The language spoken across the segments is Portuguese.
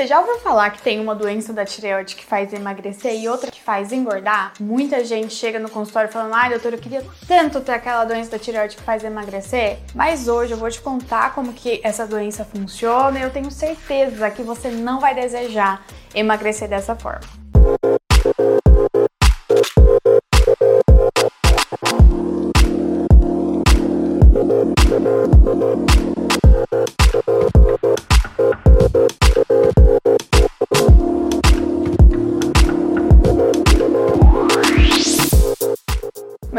Você já ouviu falar que tem uma doença da tireoide que faz emagrecer e outra que faz engordar? Muita gente chega no consultório falando: ai, doutor, eu queria tanto ter aquela doença da tireoide que faz emagrecer. Mas hoje eu vou te contar como que essa doença funciona e eu tenho certeza que você não vai desejar emagrecer dessa forma.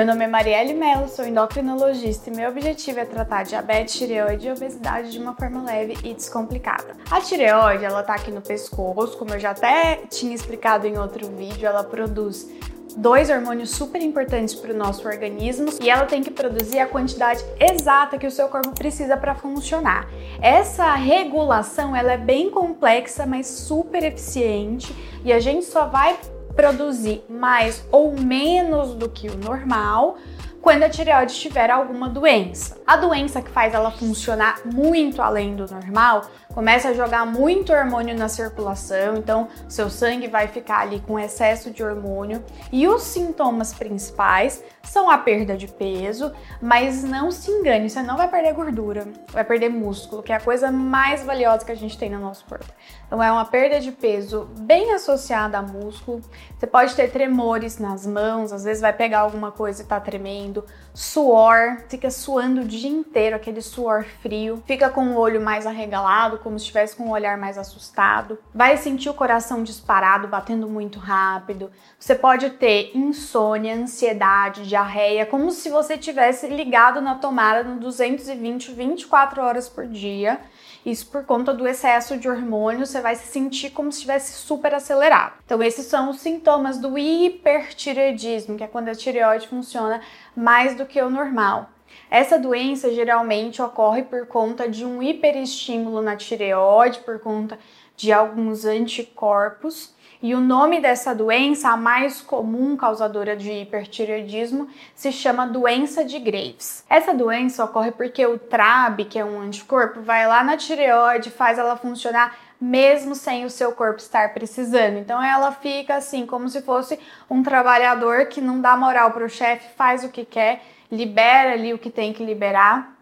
Meu nome é Marielle Mello, sou endocrinologista e meu objetivo é tratar diabetes, tireoide e obesidade de uma forma leve e descomplicada. A tireoide, ela tá aqui no pescoço, como eu já até tinha explicado em outro vídeo, ela produz dois hormônios super importantes para o nosso organismo e ela tem que produzir a quantidade exata que o seu corpo precisa para funcionar. Essa regulação ela é bem complexa, mas super eficiente e a gente só vai produzir mais ou menos do que o normal quando a tireoide tiver alguma doença. A doença que faz ela funcionar muito além do normal começa a jogar muito hormônio na circulação, então seu sangue vai ficar ali com excesso de hormônio e os sintomas principais são a perda de peso, mas não se engane, você não vai perder gordura, vai perder músculo, que é a coisa mais valiosa que a gente tem no nosso corpo. Então é uma perda de peso bem associada a músculo. Você pode ter tremores nas mãos, às vezes vai pegar alguma coisa e tá tremendo, suor, fica suando o dia inteiro, aquele suor frio, fica com o olho mais arregalado, como se estivesse com o olhar mais assustado, vai sentir o coração disparado, batendo muito rápido. Você pode ter insônia, ansiedade, diarreia, como se você tivesse ligado na tomada no 220 24 horas por dia. Isso por conta do excesso de hormônio, você vai se sentir como se estivesse super acelerado. Então, esses são os sintomas do hipertireoidismo, que é quando a tireoide funciona mais do que o normal. Essa doença geralmente ocorre por conta de um hiperestímulo na tireoide, por conta de alguns anticorpos. E o nome dessa doença, a mais comum causadora de hipertireoidismo, se chama doença de Graves. Essa doença ocorre porque o TRAB, que é um anticorpo, vai lá na tireoide, faz ela funcionar mesmo sem o seu corpo estar precisando. Então ela fica assim, como se fosse um trabalhador que não dá moral para o chefe, faz o que quer libera ali o que tem que liberar.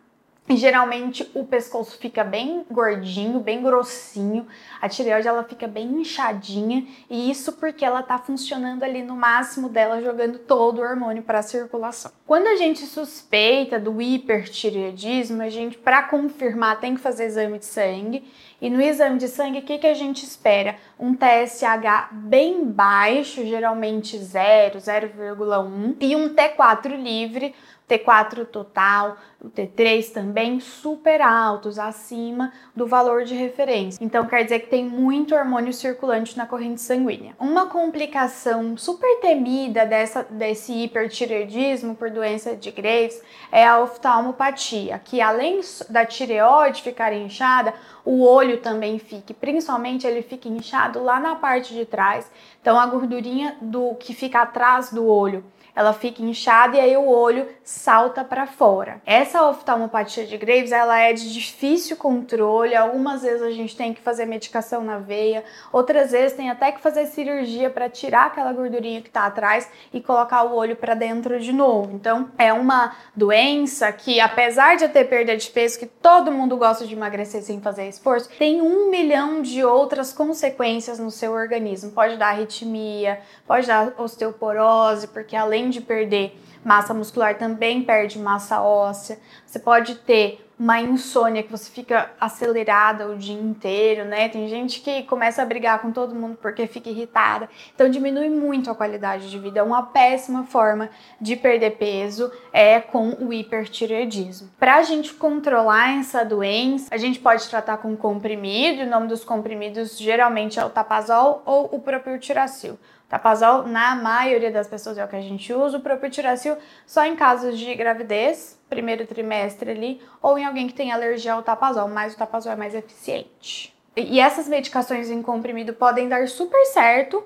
Geralmente o pescoço fica bem gordinho, bem grossinho, a tireoide ela fica bem inchadinha, e isso porque ela tá funcionando ali no máximo dela, jogando todo o hormônio para a circulação. Quando a gente suspeita do hipertireoidismo, a gente, para confirmar, tem que fazer exame de sangue, e no exame de sangue, o que, que a gente espera? Um TSH bem baixo, geralmente 0, 0,1, e um T4 livre, T4 total, o T3 também super altos, acima do valor de referência. Então quer dizer que tem muito hormônio circulante na corrente sanguínea. Uma complicação super temida dessa, desse hipertireoidismo por doença de Graves é a oftalmopatia, que além da tireoide ficar inchada, o olho também fica, principalmente ele fica inchado lá na parte de trás. Então a gordurinha do que fica atrás do olho ela fica inchada e aí o olho salta para fora. Essa oftalmopatia de Graves, ela é de difícil controle. Algumas vezes a gente tem que fazer medicação na veia, outras vezes tem até que fazer cirurgia para tirar aquela gordurinha que está atrás e colocar o olho para dentro de novo. Então, é uma doença que, apesar de ter perda de peso, que todo mundo gosta de emagrecer sem fazer esforço, tem um milhão de outras consequências no seu organismo. Pode dar arritmia, pode dar osteoporose, porque além de perder massa muscular, também perde massa óssea. Você pode ter uma insônia que você fica acelerada o dia inteiro, né? Tem gente que começa a brigar com todo mundo porque fica irritada. Então diminui muito a qualidade de vida. É uma péssima forma de perder peso é com o hipertireoidismo. Para a gente controlar essa doença, a gente pode tratar com comprimido. O nome dos comprimidos geralmente é o tapazol ou o próprio tiracil. Tapazol, na maioria das pessoas, é o que a gente usa. O propiltiracil só em casos de gravidez, primeiro trimestre ali, ou em alguém que tem alergia ao tapazol, mas o tapazol é mais eficiente. E essas medicações em comprimido podem dar super certo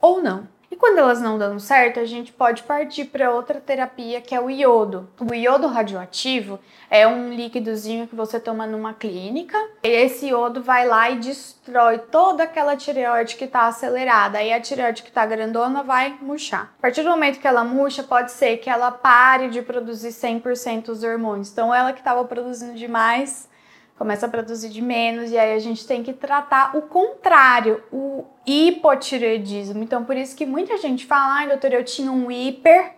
ou não. E quando elas não dão certo, a gente pode partir para outra terapia que é o iodo. O iodo radioativo é um líquidozinho que você toma numa clínica. E esse iodo vai lá e destrói toda aquela tireoide que está acelerada. Aí a tireoide que está grandona vai murchar. A partir do momento que ela murcha, pode ser que ela pare de produzir 100% os hormônios. Então ela que estava produzindo demais começa a produzir de menos e aí a gente tem que tratar o contrário, o hipotireoidismo. Então por isso que muita gente fala, ai doutor, eu tinha um hiper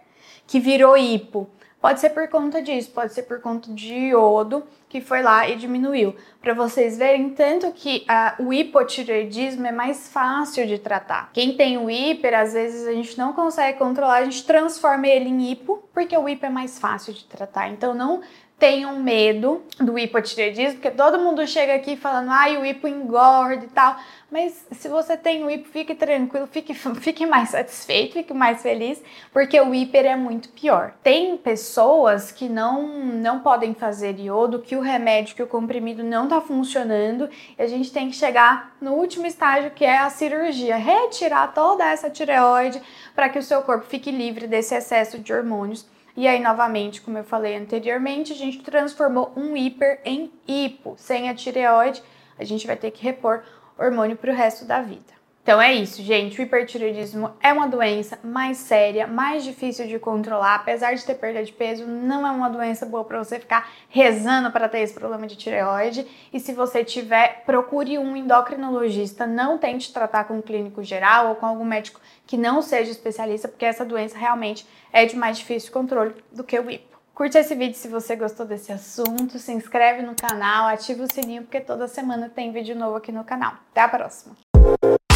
que virou hipo. Pode ser por conta disso, pode ser por conta de iodo que foi lá e diminuiu. Para vocês verem tanto que uh, o hipotireoidismo é mais fácil de tratar. Quem tem o hiper, às vezes a gente não consegue controlar, a gente transforma ele em hipo, porque o hipo é mais fácil de tratar. Então não tenham medo do hipotireoidismo, porque todo mundo chega aqui falando, ai, o hipo engorda e tal. Mas se você tem o hipo, fique tranquilo, fique, fique mais satisfeito, fique mais feliz, porque o hiper é muito pior. Tem pessoas que não, não podem fazer iodo, que o remédio, que o comprimido não está funcionando, e a gente tem que chegar no último estágio, que é a cirurgia, retirar toda essa tireoide para que o seu corpo fique livre desse excesso de hormônios e aí, novamente, como eu falei anteriormente, a gente transformou um hiper em hipo. Sem a tireoide, a gente vai ter que repor hormônio para o resto da vida. Então é isso, gente. O hipertireoidismo é uma doença mais séria, mais difícil de controlar. Apesar de ter perda de peso, não é uma doença boa para você ficar rezando para ter esse problema de tireoide. E se você tiver, procure um endocrinologista. Não tente tratar com um clínico geral ou com algum médico que não seja especialista, porque essa doença realmente é de mais difícil controle do que o hipo. Curte esse vídeo se você gostou desse assunto, se inscreve no canal, ativa o sininho porque toda semana tem vídeo novo aqui no canal. Até a próxima!